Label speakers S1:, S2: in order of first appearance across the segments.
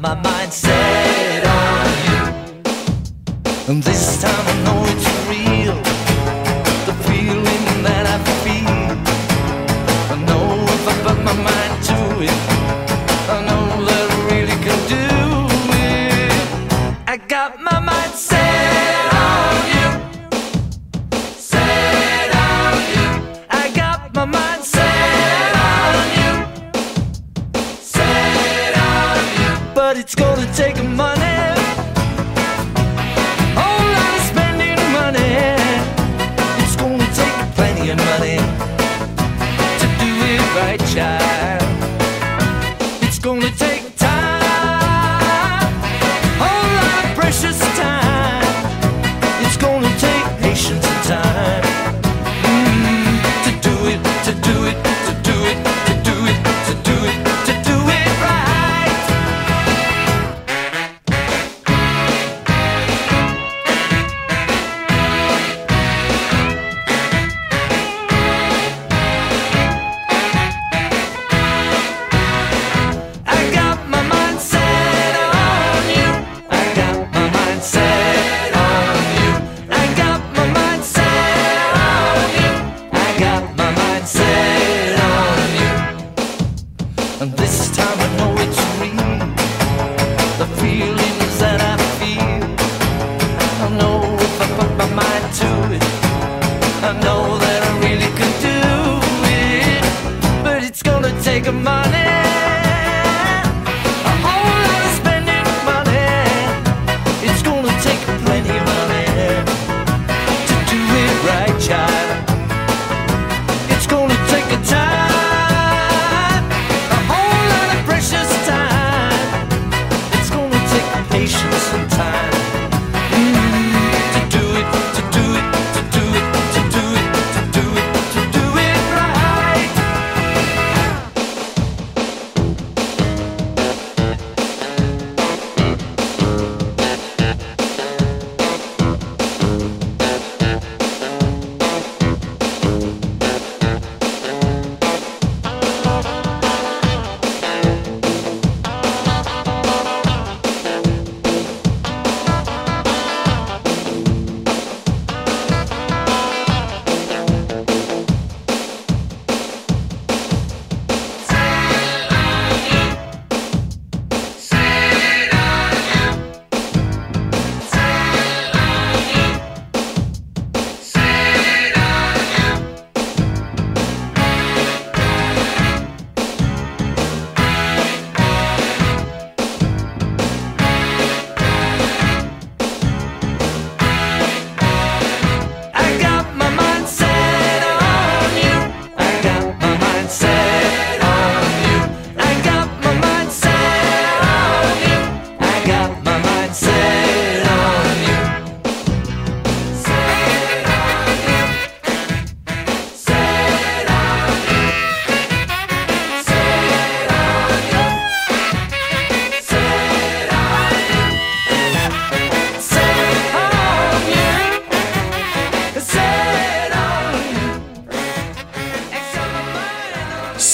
S1: my mind set on you. And this time I'm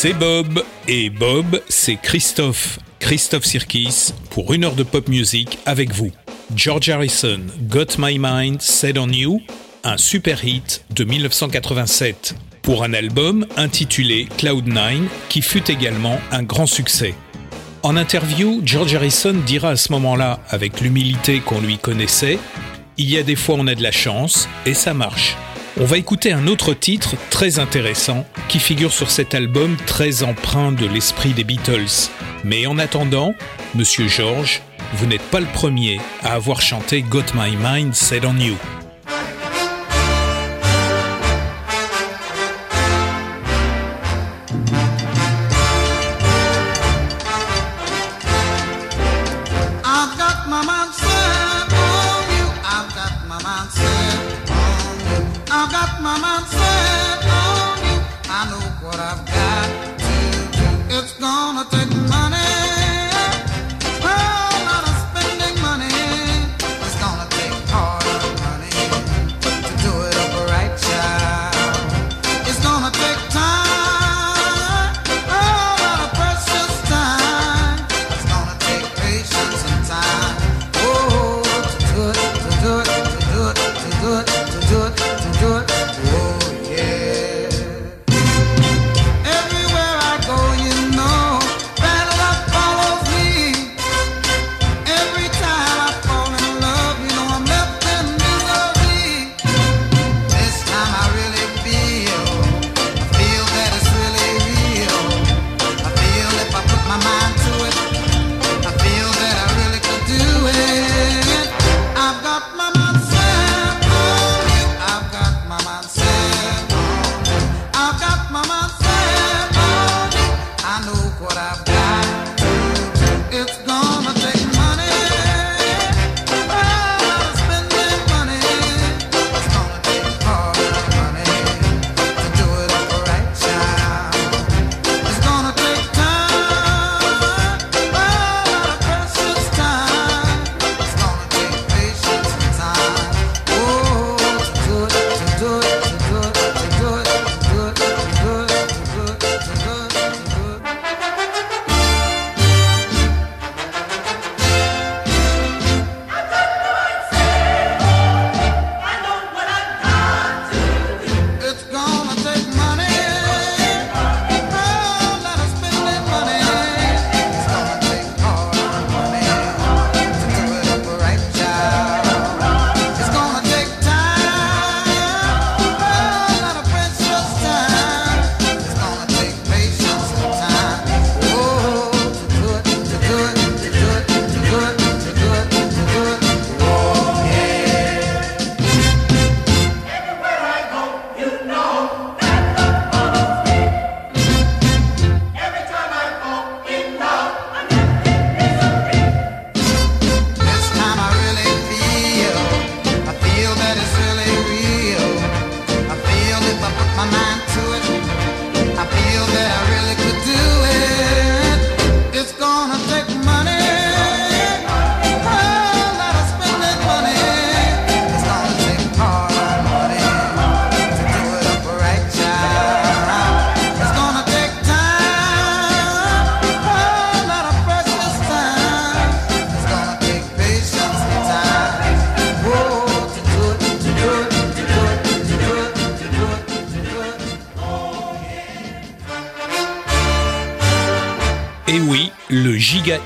S2: C'est Bob et Bob, c'est Christophe, Christophe Sirkis pour une heure de pop music avec vous. George Harrison, Got My Mind Set on You, un super hit de 1987 pour un album intitulé Cloud9 qui fut également un grand succès. En interview, George Harrison dira à ce moment-là, avec l'humilité qu'on lui connaissait, Il y a des fois on a de la chance et ça marche. On va écouter un autre titre très intéressant qui figure sur cet album très empreint de l'esprit des Beatles. Mais en attendant, Monsieur George, vous n'êtes pas le premier à avoir chanté Got My Mind Set on You. what I've done.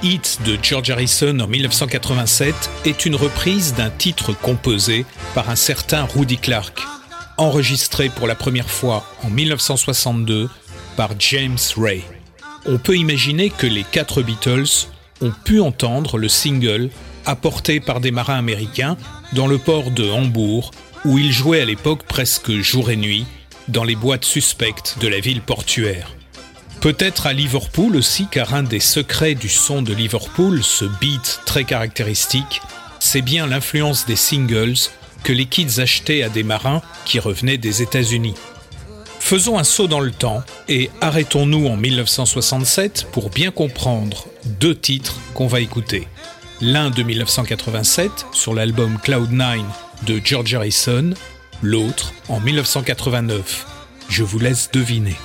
S2: Hit de George Harrison en 1987 est une reprise d'un titre composé par un certain Rudy Clark, enregistré pour la première fois en 1962 par James Ray. On peut imaginer que les quatre Beatles ont pu entendre le single apporté par des marins américains dans le port de Hambourg, où ils jouaient à l'époque presque jour et nuit dans les boîtes suspectes de la ville portuaire. Peut-être à Liverpool aussi, car un des secrets du son de Liverpool, ce beat très caractéristique, c'est bien l'influence des singles que les kids achetaient à des marins qui revenaient des États-Unis. Faisons un saut dans le temps et arrêtons-nous en 1967 pour bien comprendre deux titres qu'on va écouter. L'un de 1987 sur l'album Cloud9 de George Harrison, l'autre en 1989. Je vous laisse deviner.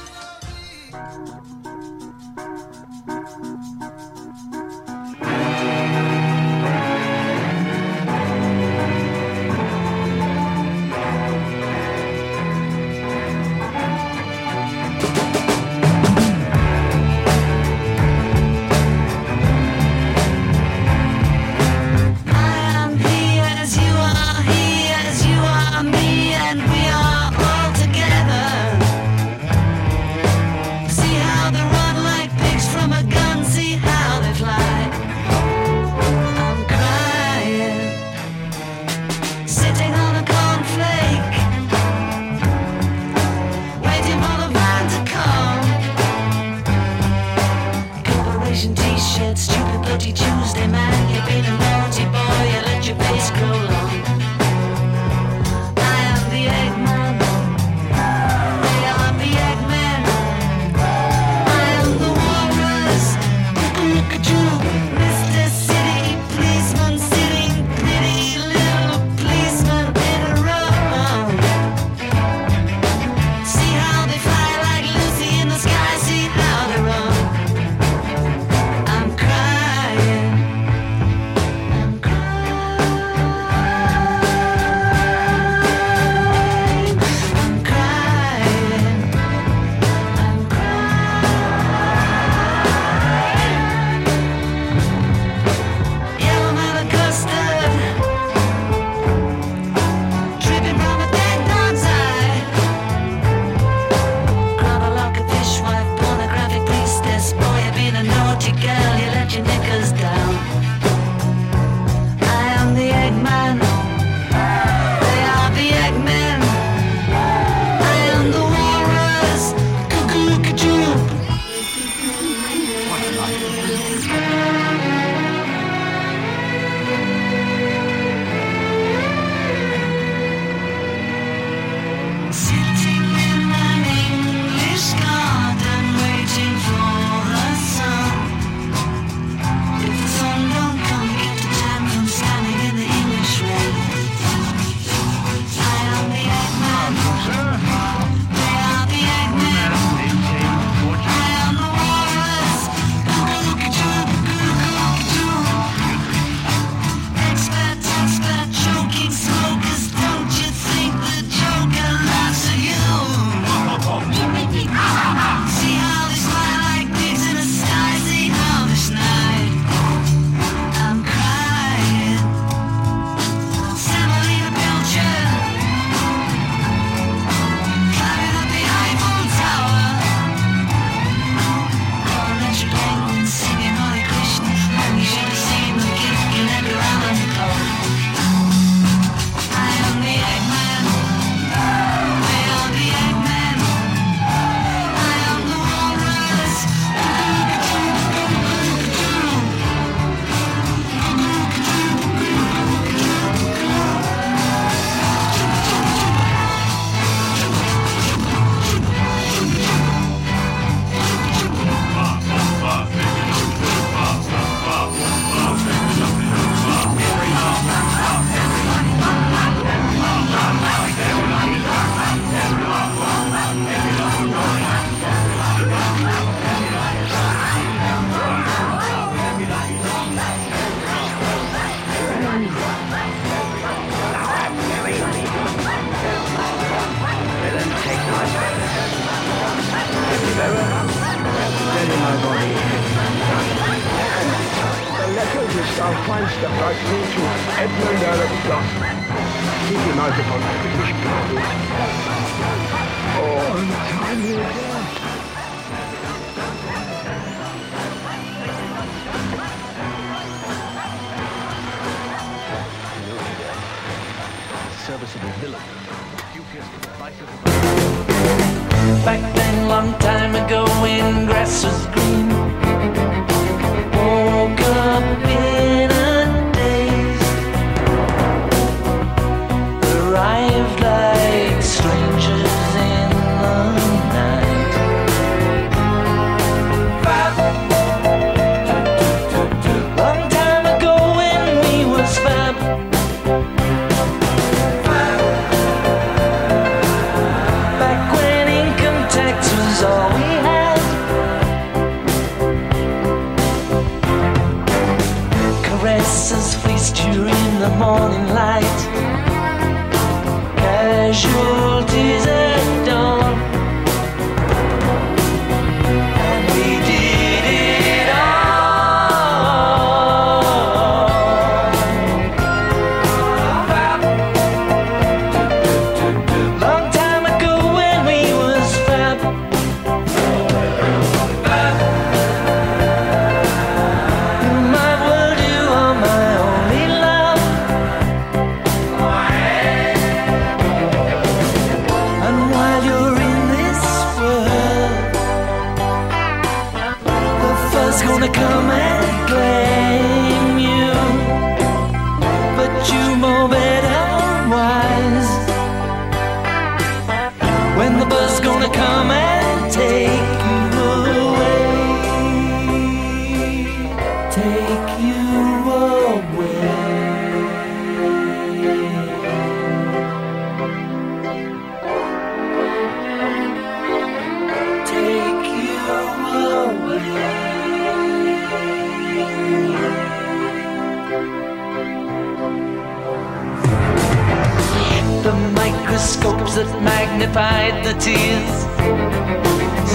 S1: dried the tears,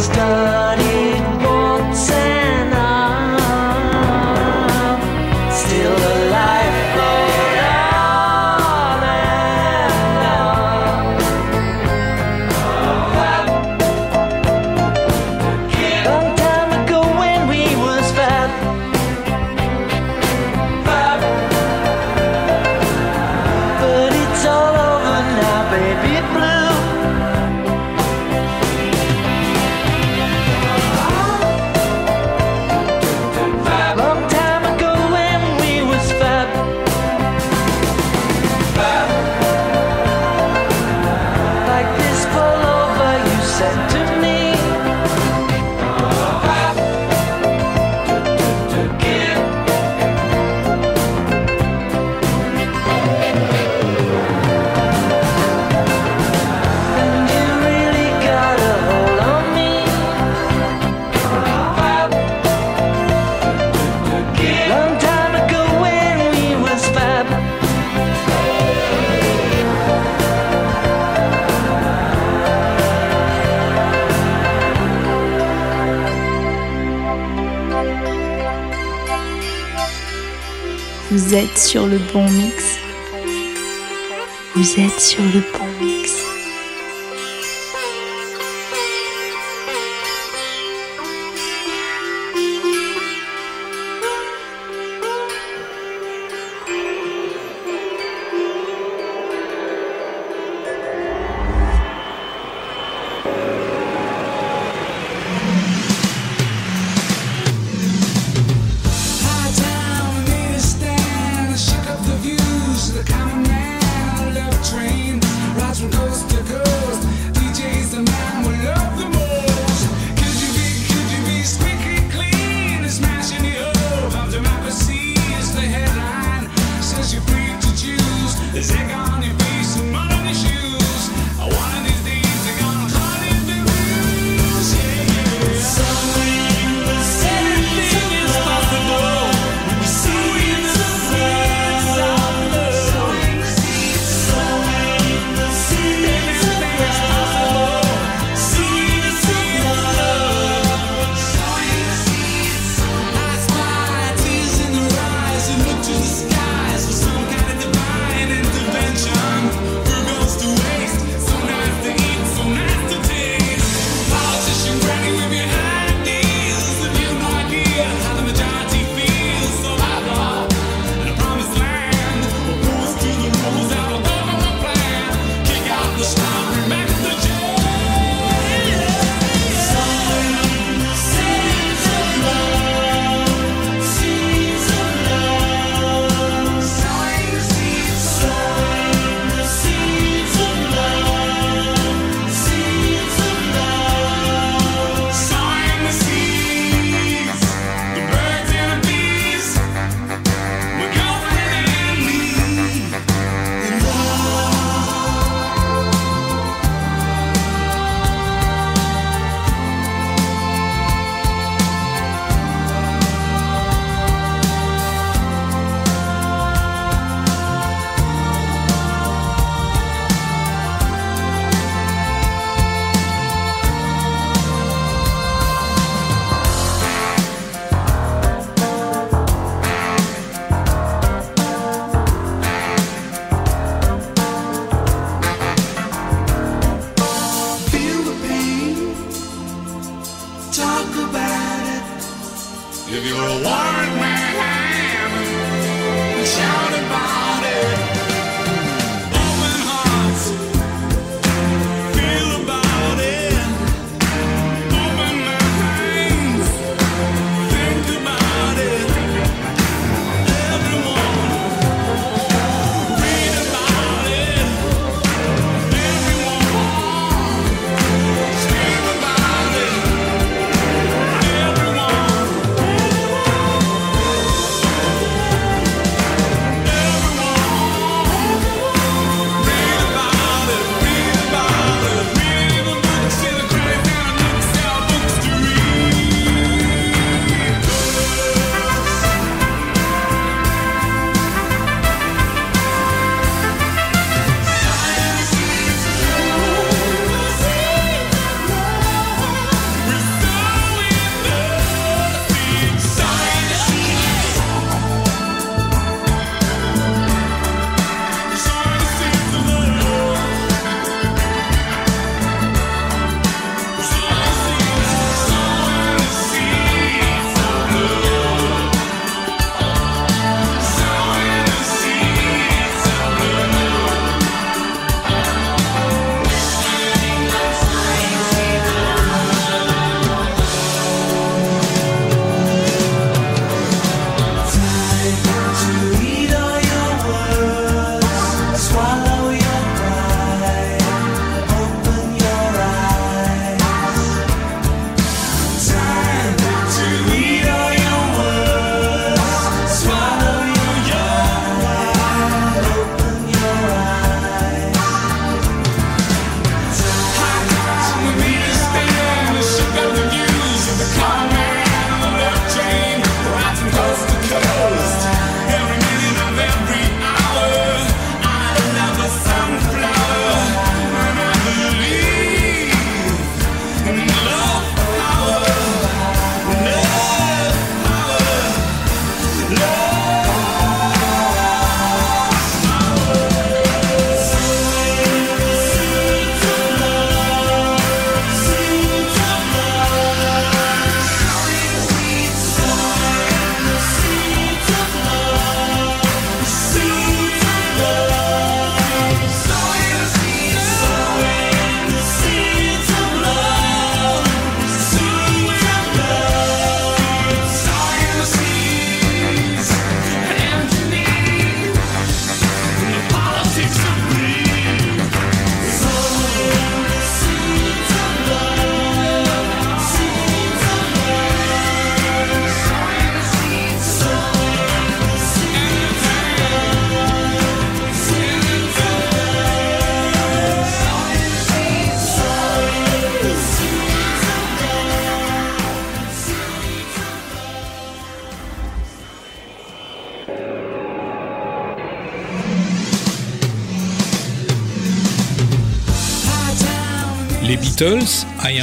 S1: started.
S3: Vous êtes sur le bon mix. Vous êtes sur le bon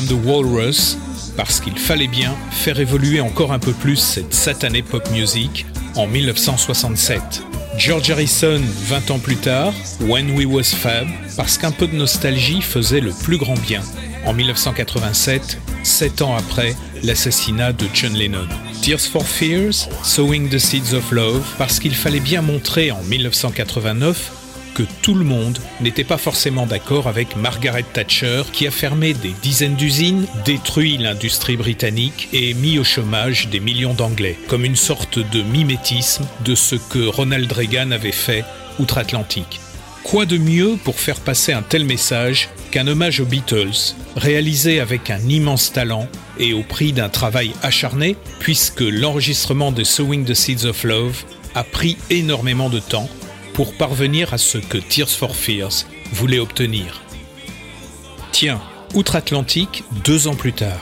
S4: The
S5: Walrus, parce qu'il fallait bien faire évoluer encore un peu plus cette satanée pop music en 1967. George Harrison, 20 ans plus tard, When We Was Fab, parce qu'un peu de nostalgie faisait le plus grand bien. En 1987, 7 ans après l'assassinat de John Lennon. Tears for Fears, Sowing the Seeds of Love, parce qu'il fallait bien montrer en 1989 que tout le monde n'était pas forcément d'accord avec Margaret Thatcher qui a fermé des dizaines d'usines, détruit l'industrie britannique et mis au chômage des millions d'Anglais, comme une sorte de mimétisme de ce que Ronald Reagan avait fait outre-Atlantique. Quoi de mieux pour faire passer un tel message qu'un hommage aux Beatles, réalisé avec un immense talent et au prix d'un travail acharné, puisque l'enregistrement de Sowing the Seeds of Love a pris énormément de temps pour parvenir à ce que Tears for Fears voulait obtenir. Tiens, outre-Atlantique, deux ans plus tard.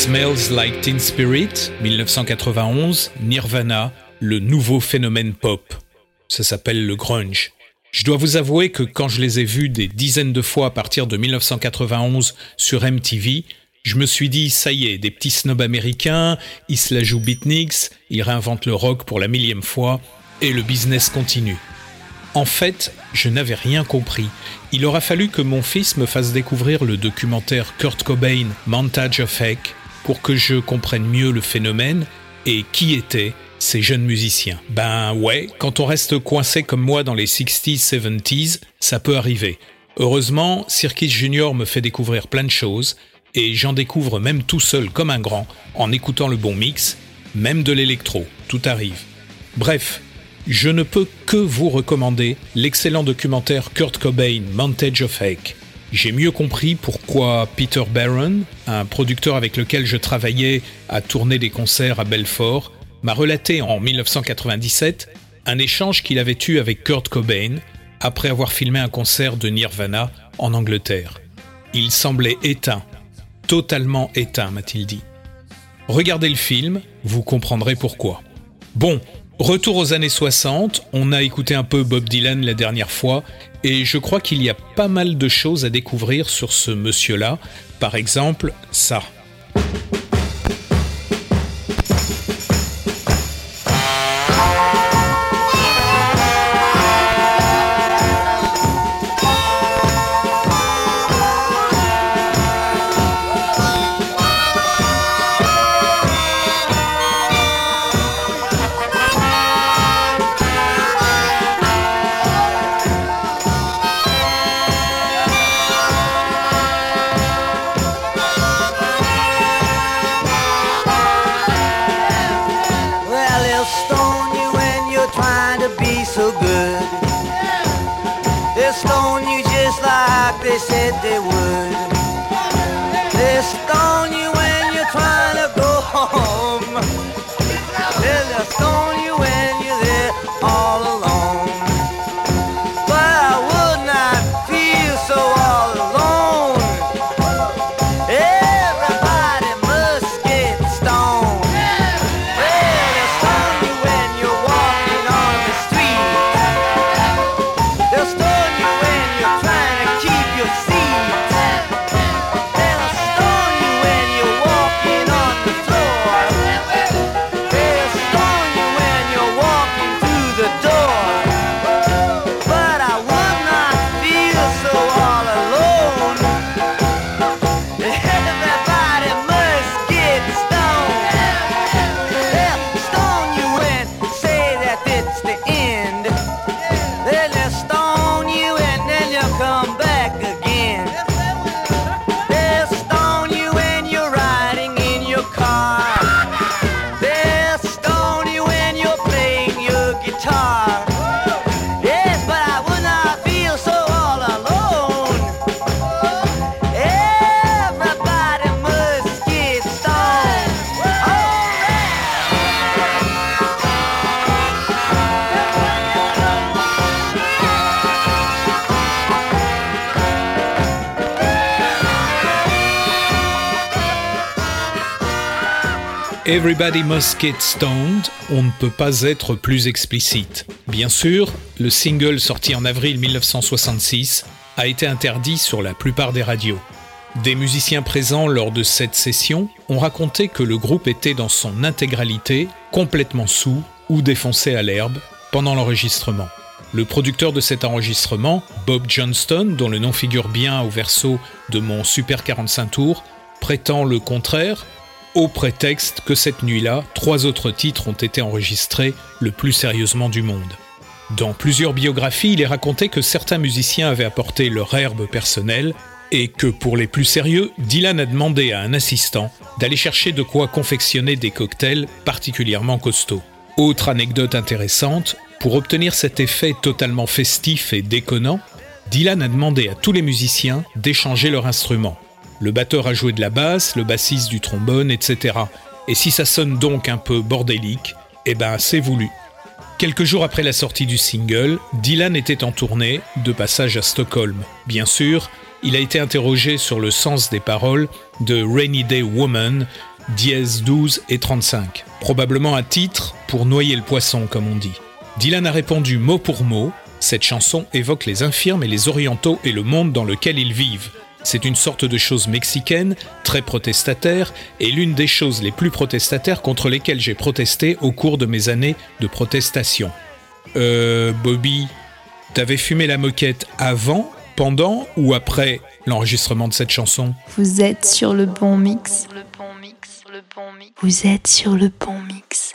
S5: Smells Like Teen Spirit, 1991, Nirvana, le nouveau phénomène pop. Ça s'appelle le grunge. Je dois vous avouer que quand je les ai vus des dizaines de fois à partir de 1991 sur MTV, je me suis dit, ça y est, des petits snobs américains, ils se la jouent beatniks, ils réinventent le rock pour la millième fois, et le business continue. En fait, je n'avais rien compris. Il aura fallu que mon fils me fasse découvrir le documentaire Kurt Cobain, Montage of Heck, pour que je comprenne mieux le phénomène et qui étaient ces jeunes musiciens. Ben ouais, quand on reste coincé comme moi dans les 60s, 70s, ça peut arriver. Heureusement, Circus Junior me fait découvrir plein de choses, et j'en découvre même tout seul comme un grand, en écoutant le bon mix, même de l'électro, tout arrive. Bref, je ne peux que vous recommander l'excellent documentaire Kurt Cobain, Montage of Heck. J'ai mieux compris pourquoi Peter Barron, un producteur avec lequel je travaillais à tourner des concerts à Belfort, m'a relaté en 1997 un échange qu'il avait eu avec Kurt Cobain après avoir filmé un concert de Nirvana en Angleterre. Il semblait éteint, totalement éteint, m'a-t-il dit. Regardez le film, vous comprendrez pourquoi. Bon, retour aux années 60, on a écouté un peu Bob Dylan la dernière fois, et je crois qu'il y a pas mal de choses à découvrir sur ce monsieur-là. Par exemple, ça.
S1: Said they would. Everybody Must Get Stoned,
S5: on ne peut pas être plus explicite. Bien sûr, le single sorti en avril 1966 a été interdit sur la plupart des radios. Des musiciens présents lors de cette session ont raconté que le groupe était dans son intégralité complètement sous ou défoncé à l'herbe pendant l'enregistrement. Le producteur de cet enregistrement, Bob Johnston, dont le nom figure bien au verso de mon Super 45 tours, prétend le contraire au prétexte que cette nuit-là, trois autres titres ont été enregistrés le plus sérieusement du monde. Dans plusieurs biographies, il est raconté que certains musiciens avaient apporté leur herbe personnelle et que pour les plus sérieux, Dylan a demandé à un assistant d'aller chercher de quoi confectionner des cocktails particulièrement costauds. Autre anecdote intéressante, pour obtenir cet effet totalement festif et déconnant, Dylan a demandé à tous les musiciens d'échanger leur instrument. Le batteur a joué de la basse, le bassiste du trombone, etc. Et si ça sonne donc un peu bordélique, eh ben c'est voulu. Quelques jours après la sortie du single, Dylan était en tournée, de passage à Stockholm. Bien sûr, il a été interrogé sur le sens des paroles de Rainy Day Woman dièse 12 et 35. Probablement un titre pour noyer le poisson, comme on dit. Dylan a répondu mot pour mot. Cette chanson évoque les infirmes et les orientaux et le monde dans lequel ils vivent. C'est une sorte de chose mexicaine, très protestataire, et l'une des choses les plus protestataires contre lesquelles j'ai protesté au cours de mes années de protestation. Euh, Bobby, t'avais fumé la moquette avant, pendant ou après l'enregistrement de cette chanson?
S3: Vous êtes sur le bon mix. Vous êtes sur le bon mix.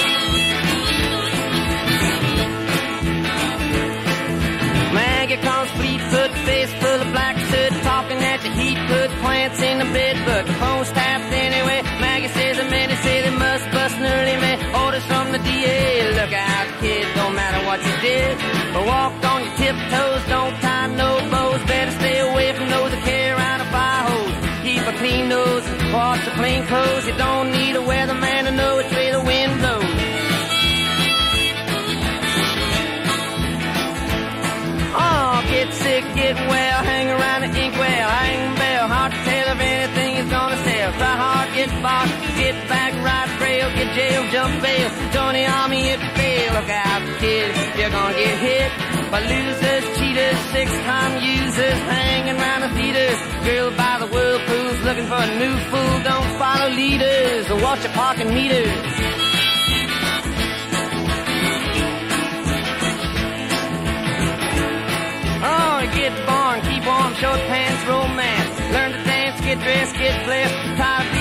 S1: figure comes fleet foot, face full of black soot, talking at the heat, put plants in the bed, but the phone's tapped anyway. Maggie says the men say they must bust an early man. Orders from the DA, look out, kid, don't matter what you did, but walk on your tiptoes, don't tie no bows, better stay away from those that carry around a fire hose. Keep a clean nose, wash your clean clothes, you don't need a weatherman to know it's get back, ride rail, get jail, jump bail. Join the army if you fail. Look out, kid, you're gonna get hit by losers, cheaters, six-time users, hanging around the theaters. Girl by the whirlpools, looking for a new fool. Don't follow leaders or watch your parking meters. Oh, get born, keep warm, short pants, romance. Learn to dance, get dressed, get blessed. Try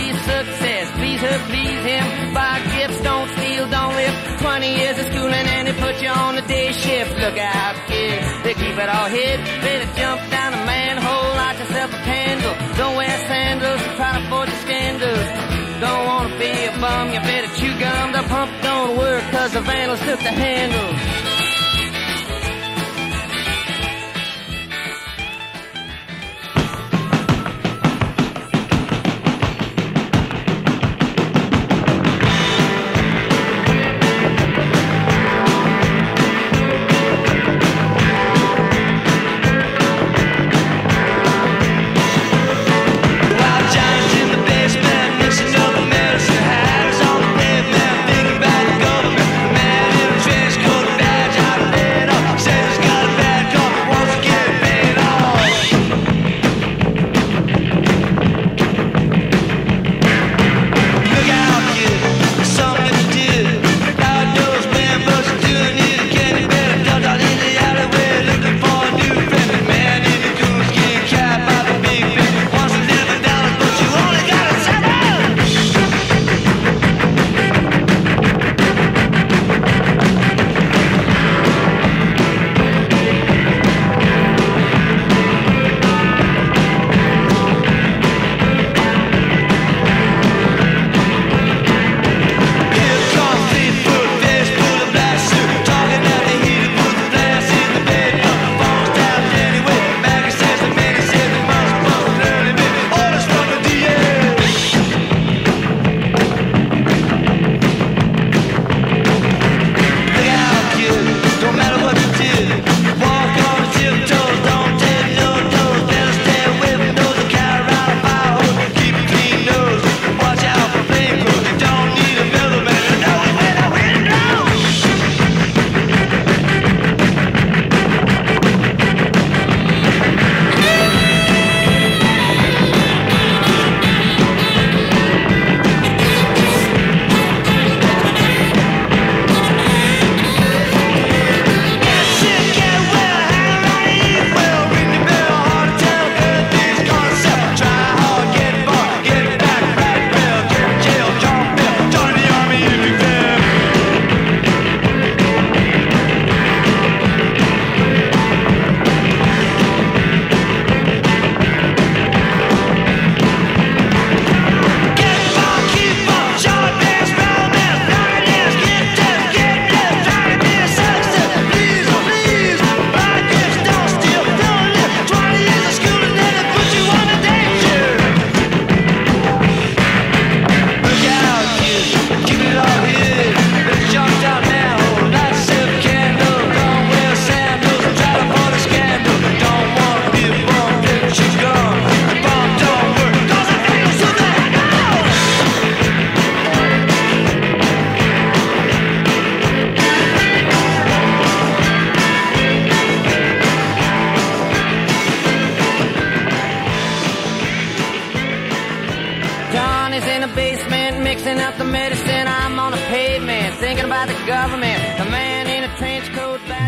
S1: to. Please him. Buy gifts, don't steal, don't live. 20 years of schooling and they put you on the day shift. Look out, kid, they keep it all hid. Better jump down a manhole, light yourself a candle. Don't wear sandals and try to avoid the scandals. Don't wanna be a bum, you better chew gum. The pump don't work cause the vandals took the handle.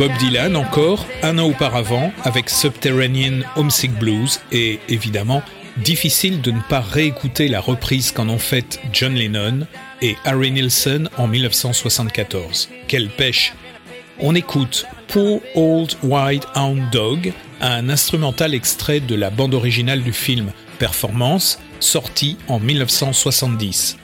S5: Bob Dylan encore, un an auparavant, avec Subterranean Homesick Blues, et évidemment, difficile de ne pas réécouter la reprise qu'en ont faite John Lennon et Harry Nilsson en 1974. Quelle pêche On écoute Poor Old White Hound Dog, un instrumental extrait de la bande originale du film Performance, sorti en 1970.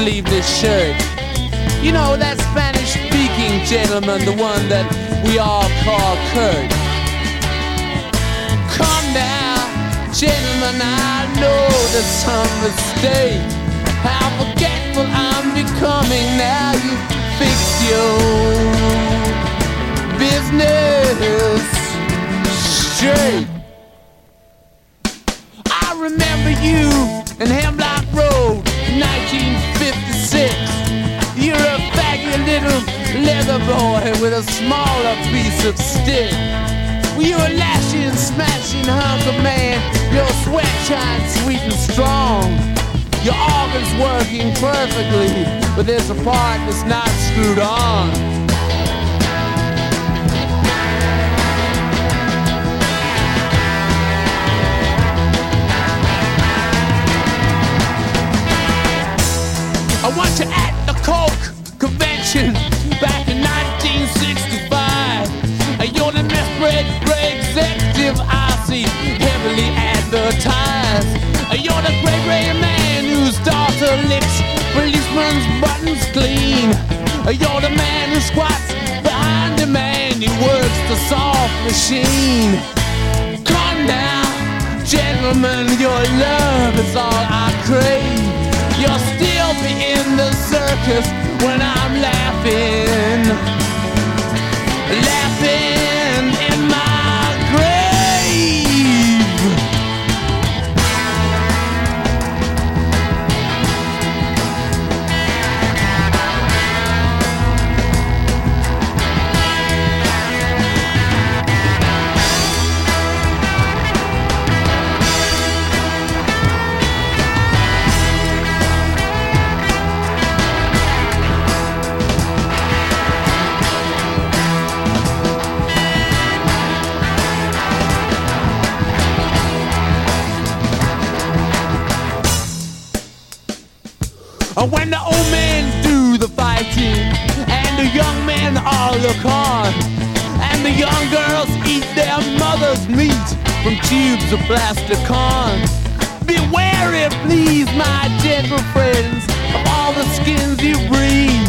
S6: Sleeveless shirt. You know that Spanish speaking gentleman, the one that we all call Kurt. Come now, gentlemen, I know there's some mistake. How forgetful I'm becoming now you fix your business straight. I remember you in Hemlock Road 1956. You're a faggy little leather boy with a smaller piece of stick. You're a lashing smashing hunk of man. Your sweat shines sweet and strong. Your organ's working perfectly, but there's a part that's not screwed on. Makes policeman's buttons clean. You're the man who squats behind the man who works the soft machine. Come now, gentlemen, your love is all I crave. You'll still be in the circus when I'm laughing, laughing When the old men do the fighting and the young men all look on, and the young girls eat their mother's meat from tubes of plastic corn. Beware please, my gentle friends, of all the skins you breathe.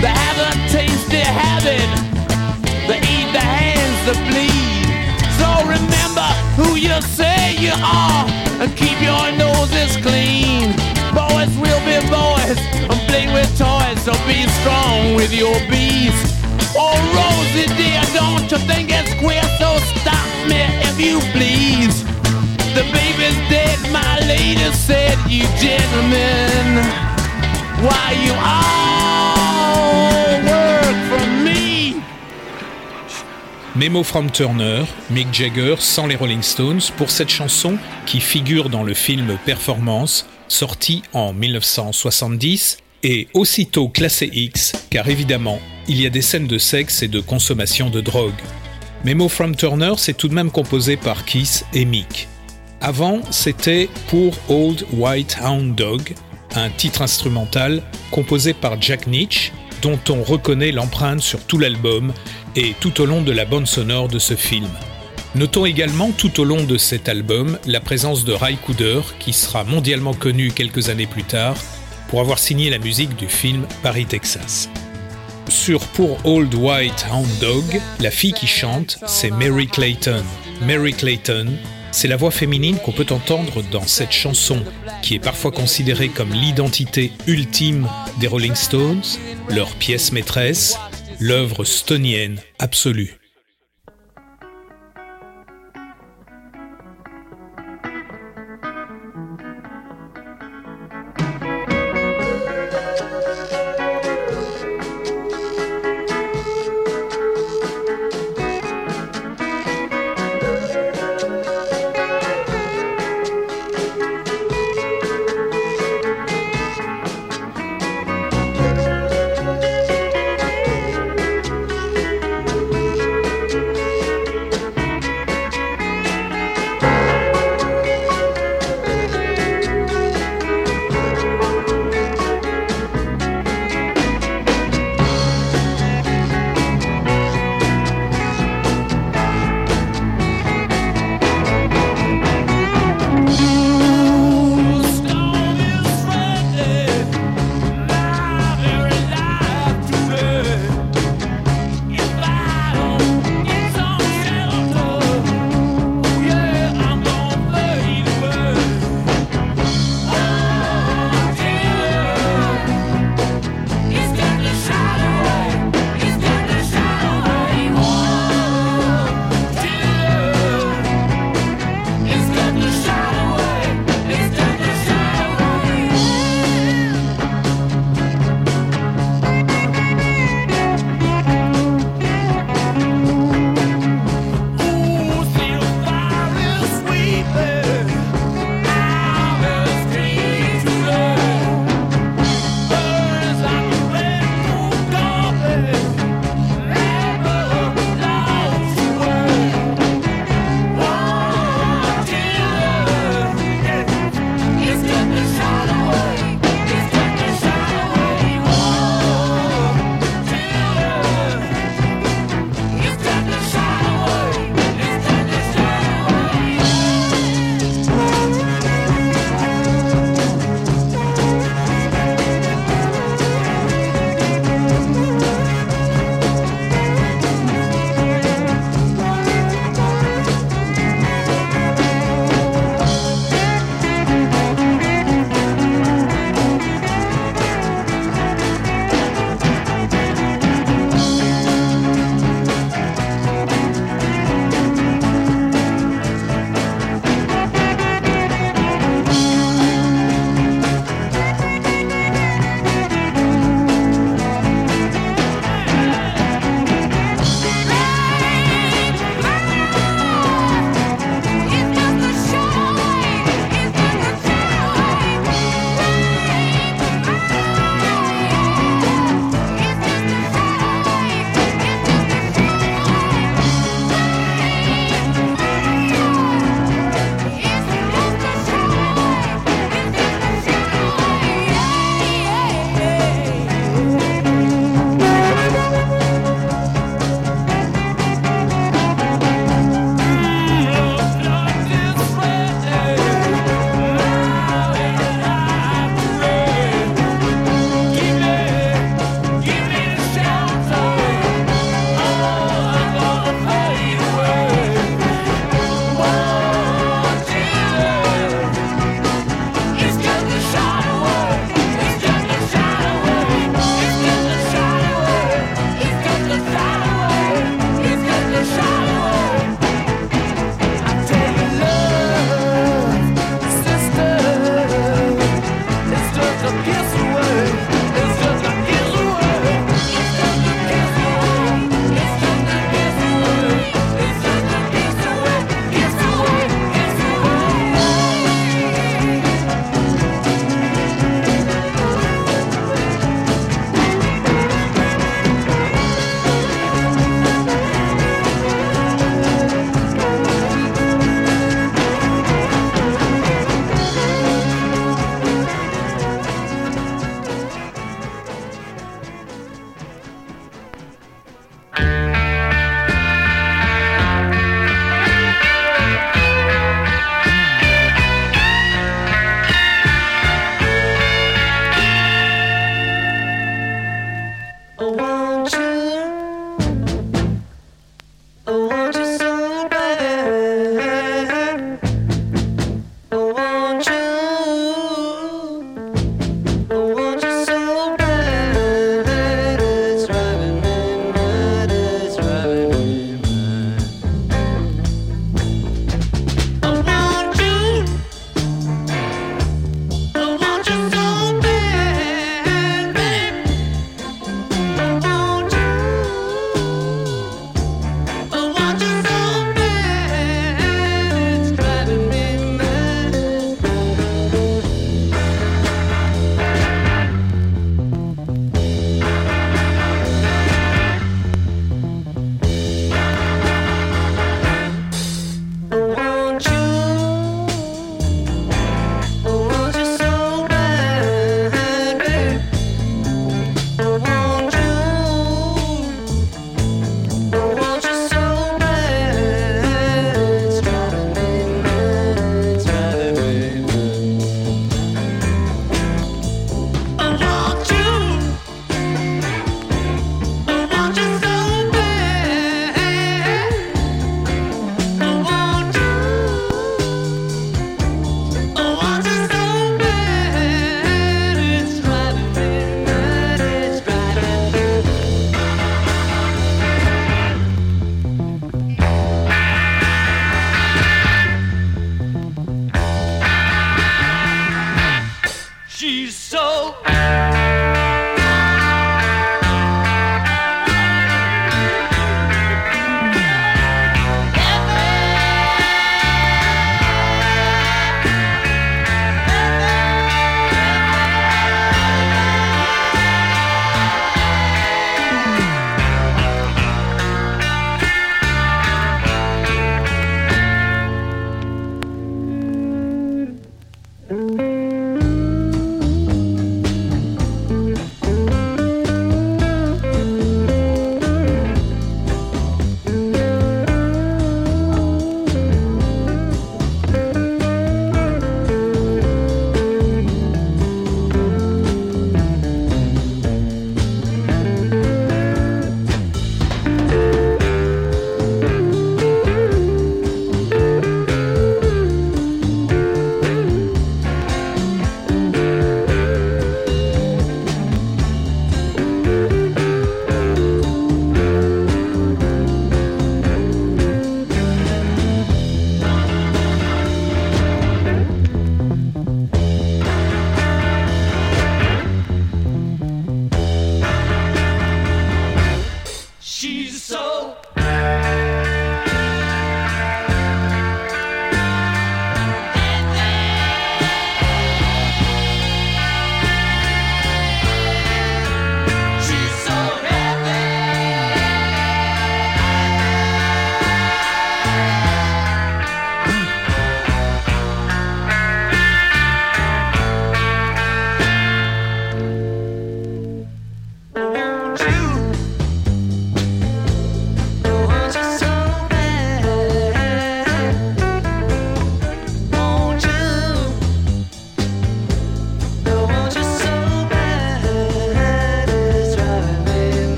S6: They have a tasty habit, they eat the hands that bleed. So remember who you say you are and keep your noses clean. Boys will be boys and play with toys, so be strong with your bees. Oh, Rosie dear, don't you think it's queer? So stop me if you please. The baby's dead, my lady said, you gentlemen. Why you all work for me?
S5: Memo from Turner, Mick Jagger sans les Rolling Stones pour cette chanson qui figure dans le film Performance, sorti en 1970 et aussitôt classé X, car évidemment, il y a des scènes de sexe et de consommation de drogue. Memo from Turner, c'est tout de même composé par Keith et Mick. Avant, c'était Pour Old White Hound Dog, un titre instrumental composé par Jack Nitch, dont on reconnaît l'empreinte sur tout l'album et tout au long de la bande sonore de ce film. Notons également tout au long de cet album la présence de Ray Cooder, qui sera mondialement connu quelques années plus tard pour avoir signé la musique du film Paris, Texas. Sur Pour Old White Hound Dog, la fille qui chante, c'est Mary Clayton. Mary Clayton, c'est la voix féminine qu'on peut entendre dans cette chanson, qui est parfois considérée comme l'identité ultime des Rolling Stones, leur pièce maîtresse, l'œuvre stonienne absolue.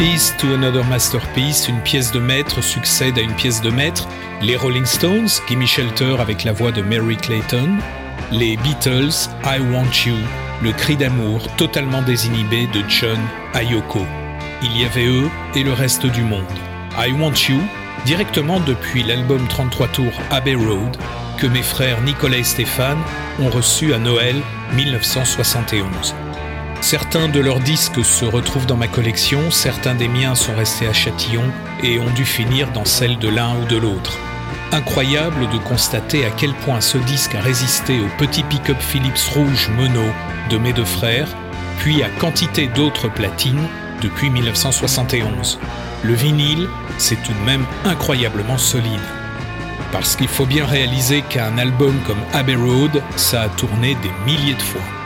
S5: Masterpiece to another masterpiece, une pièce de maître succède à une pièce de maître. Les Rolling Stones, Gimme Shelter avec la voix de Mary Clayton. Les Beatles, I Want You, le cri d'amour totalement désinhibé de John Ayoko. il y avait eux et le reste du monde. I Want You, directement depuis l'album 33 tours Abbey Road, que mes frères Nicolas et Stéphane ont reçu à Noël 1971. Certains de leurs disques se retrouvent dans ma collection, certains des miens sont restés à Châtillon et ont dû finir dans celle de l'un ou de l'autre. Incroyable de constater à quel point ce disque a résisté au petit pick-up Philips rouge mono de mes deux frères, puis à quantité d'autres platines depuis 1971. Le vinyle, c'est tout de même incroyablement solide. Parce qu'il faut bien réaliser qu'un album comme Abbey Road, ça a tourné des milliers de fois.